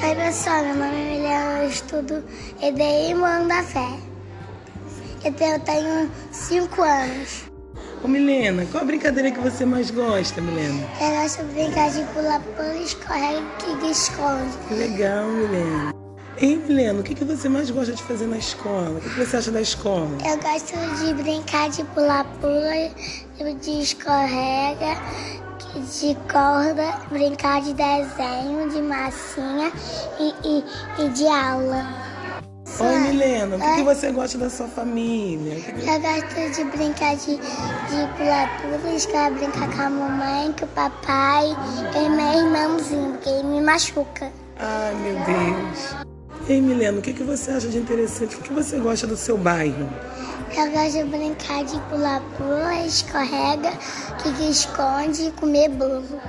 Oi, pessoal, meu nome é Milena, eu estudo EDI Morando da Fé. Eu tenho, eu tenho cinco anos. Ô Milena, qual a brincadeira que você mais gosta, Milena? Eu gosto de brincar de pular pula, escorrega e esconde. Que legal, Milena. Ei, Milena, o que, que você mais gosta de fazer na escola? O que, que você acha da escola? Eu gosto de brincar de pular pula, de escorrega, de corda, brincar de desenho, de massinha e, e, e de aula. Oi, Milena, o que, que você gosta da sua família? Que que- Eu gosto de brincar de, de pular pula, escorrega, brincar com a mamãe, com o papai e meu irmãozinho, porque ele me machuca. Ai, meu Deus. Ei, Milena, o que, que você acha de interessante? O que você gosta do seu bairro? Eu gosto de brincar de pular pula, escorrega, que esconde e comer bolo.